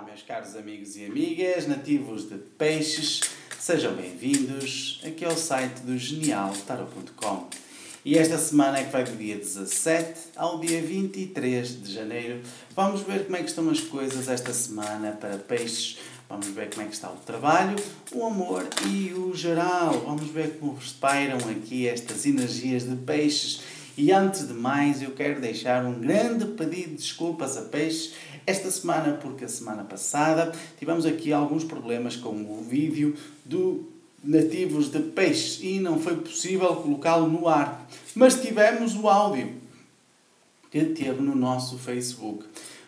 Olá, meus caros amigos e amigas, nativos de peixes, sejam bem-vindos aqui ao site do genialtarot.com. E esta semana é que vai do dia 17 ao dia 23 de janeiro. Vamos ver como é que estão as coisas esta semana para peixes. Vamos ver como é que está o trabalho, o amor e o geral. Vamos ver como respiram aqui estas energias de peixes. E antes de mais, eu quero deixar um grande pedido de desculpas a peixes esta semana, porque a semana passada tivemos aqui alguns problemas com o vídeo do nativos de peixes e não foi possível colocá-lo no ar. Mas tivemos o áudio que teve no nosso Facebook.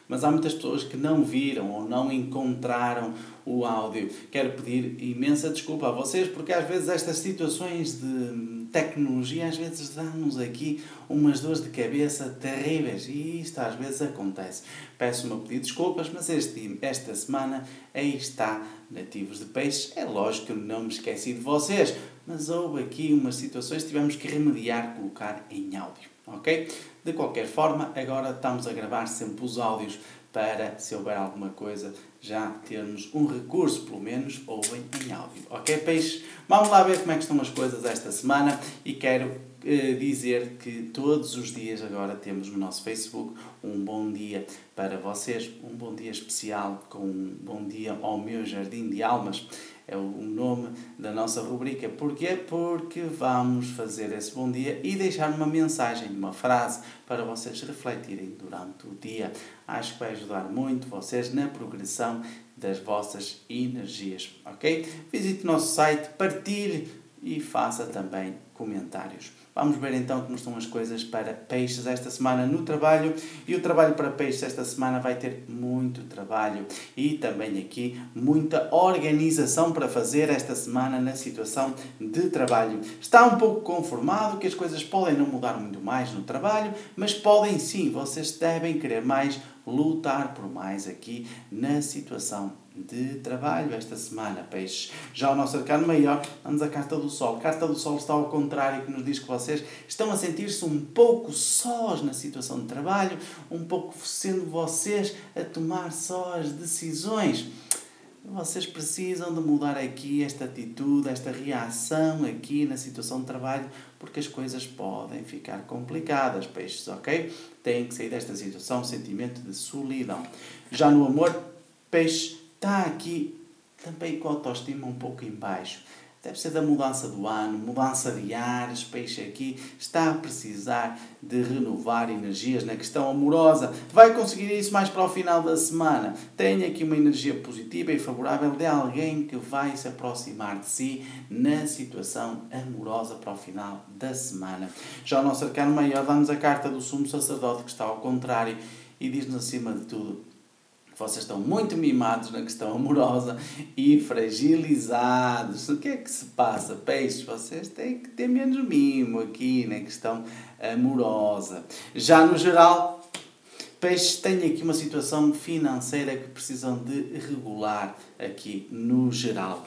Mas há muitas pessoas que não viram ou não encontraram o áudio. Quero pedir imensa desculpa a vocês, porque às vezes estas situações de tecnologia às vezes dão-nos aqui umas dores de cabeça terríveis e isto às vezes acontece. Peço-me a pedir desculpas, mas este, esta semana aí está Nativos de Peixes. É lógico que eu não me esqueci de vocês, mas houve aqui umas situações que tivemos que remediar, colocar em áudio, ok? De qualquer forma, agora estamos a gravar sempre os áudios para, se houver alguma coisa, já termos um recurso, pelo menos, ouvem em áudio. Ok, peixes? Vamos lá ver como é que estão as coisas esta semana e quero eh, dizer que todos os dias agora temos no nosso Facebook um bom dia para vocês, um bom dia especial com um bom dia ao meu jardim de almas é o nome da nossa rubrica. Porquê? Porque vamos fazer esse bom dia e deixar uma mensagem, uma frase para vocês refletirem durante o dia. Acho que vai ajudar muito vocês na progressão das vossas energias, ok? Visite o nosso site, partilhe e faça também comentários. Vamos ver então como estão as coisas para peixes esta semana no trabalho. E o trabalho para peixes esta semana vai ter muito trabalho e também aqui muita organização para fazer esta semana na situação de trabalho. Está um pouco conformado que as coisas podem não mudar muito mais no trabalho, mas podem sim, vocês devem querer mais, lutar por mais aqui na situação de trabalho esta semana, peixes. Já o nosso arcano maior, vamos a carta do Sol. A carta do Sol está ao contrário, que nos diz que vocês estão a sentir-se um pouco sós na situação de trabalho, um pouco sendo vocês a tomar só as decisões. Vocês precisam de mudar aqui esta atitude, esta reação aqui na situação de trabalho, porque as coisas podem ficar complicadas, peixes, ok? Têm que sair desta situação, sentimento de solidão. Já no amor, peixe está aqui também com a autoestima um pouco em baixo. Deve ser da mudança do ano, mudança de ares, peixe aqui está a precisar de renovar energias na questão amorosa. Vai conseguir isso mais para o final da semana. Tem aqui uma energia positiva e favorável de alguém que vai se aproximar de si na situação amorosa para o final da semana. Já o nosso arcano maior dá-nos a carta do sumo sacerdote que está ao contrário e diz-nos acima de tudo vocês estão muito mimados na questão amorosa e fragilizados. O que é que se passa? Peixes, vocês têm que ter menos mimo aqui na questão amorosa. Já no geral, peixes têm aqui uma situação financeira que precisam de regular aqui no geral.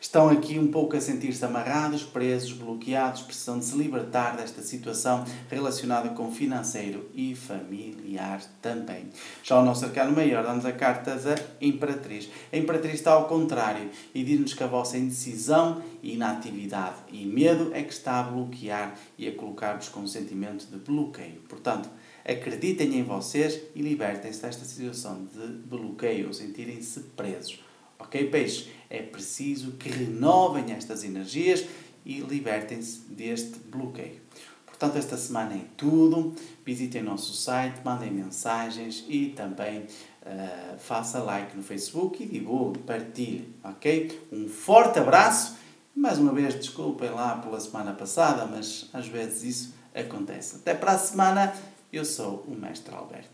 Estão aqui um pouco a sentir-se amarrados, presos, bloqueados, precisam de se libertar desta situação relacionada com financeiro e familiar também. Já o nosso arcano maior dá-nos a carta da Imperatriz. A Imperatriz está ao contrário e diz-nos que a vossa indecisão, inatividade e medo é que está a bloquear e a colocar-vos com um sentimento de bloqueio. Portanto, acreditem em vocês e libertem-se desta situação de bloqueio sentirem-se presos. Ok, peixes? É preciso que renovem estas energias e libertem-se deste bloqueio. Portanto, esta semana é tudo. Visitem nosso site, mandem mensagens e também uh, faça like no Facebook e divulgue, partilhe, ok? Um forte abraço. Mais uma vez, desculpem lá pela semana passada, mas às vezes isso acontece. Até para a semana. Eu sou o Mestre Alberto.